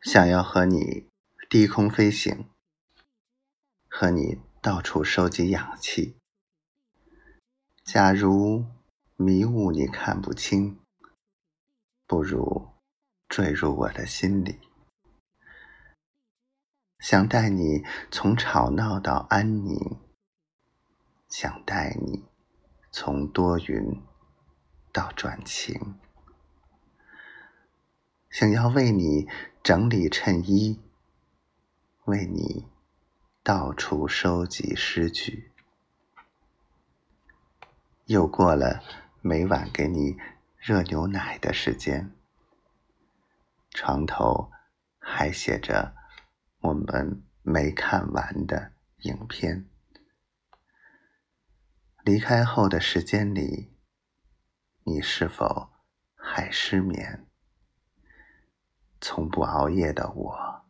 想要和你低空飞行，和你到处收集氧气。假如迷雾你看不清，不如坠入我的心里。想带你从吵闹到安宁，想带你从多云到转晴。想要为你整理衬衣，为你到处收集诗句，又过了每晚给你热牛奶的时间，床头还写着我们没看完的影片。离开后的时间里，你是否还失眠？从不熬夜的我，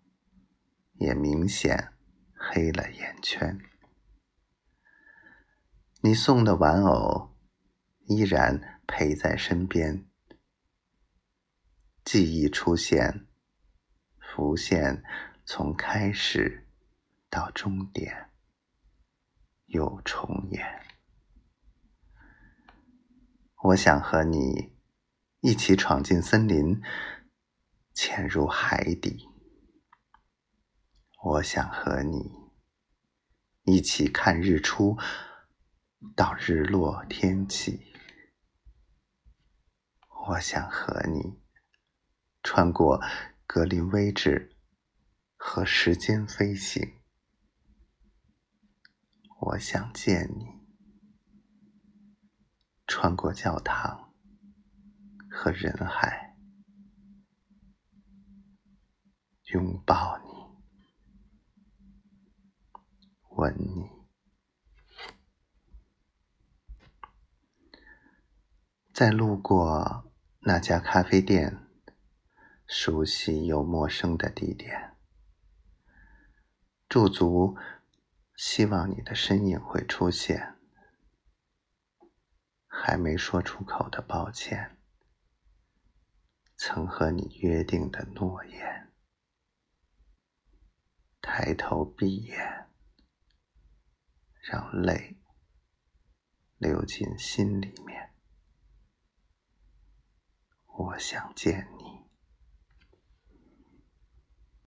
也明显黑了眼圈。你送的玩偶依然陪在身边，记忆出现，浮现，从开始到终点，又重演。我想和你一起闯进森林。潜入海底，我想和你一起看日出到日落天气。我想和你穿过格林威治和时间飞行。我想见你穿过教堂和人海。拥抱你，吻你，在路过那家咖啡店，熟悉又陌生的地点，驻足，希望你的身影会出现，还没说出口的抱歉，曾和你约定的诺言。抬头闭眼，让泪流进心里面。我想见你。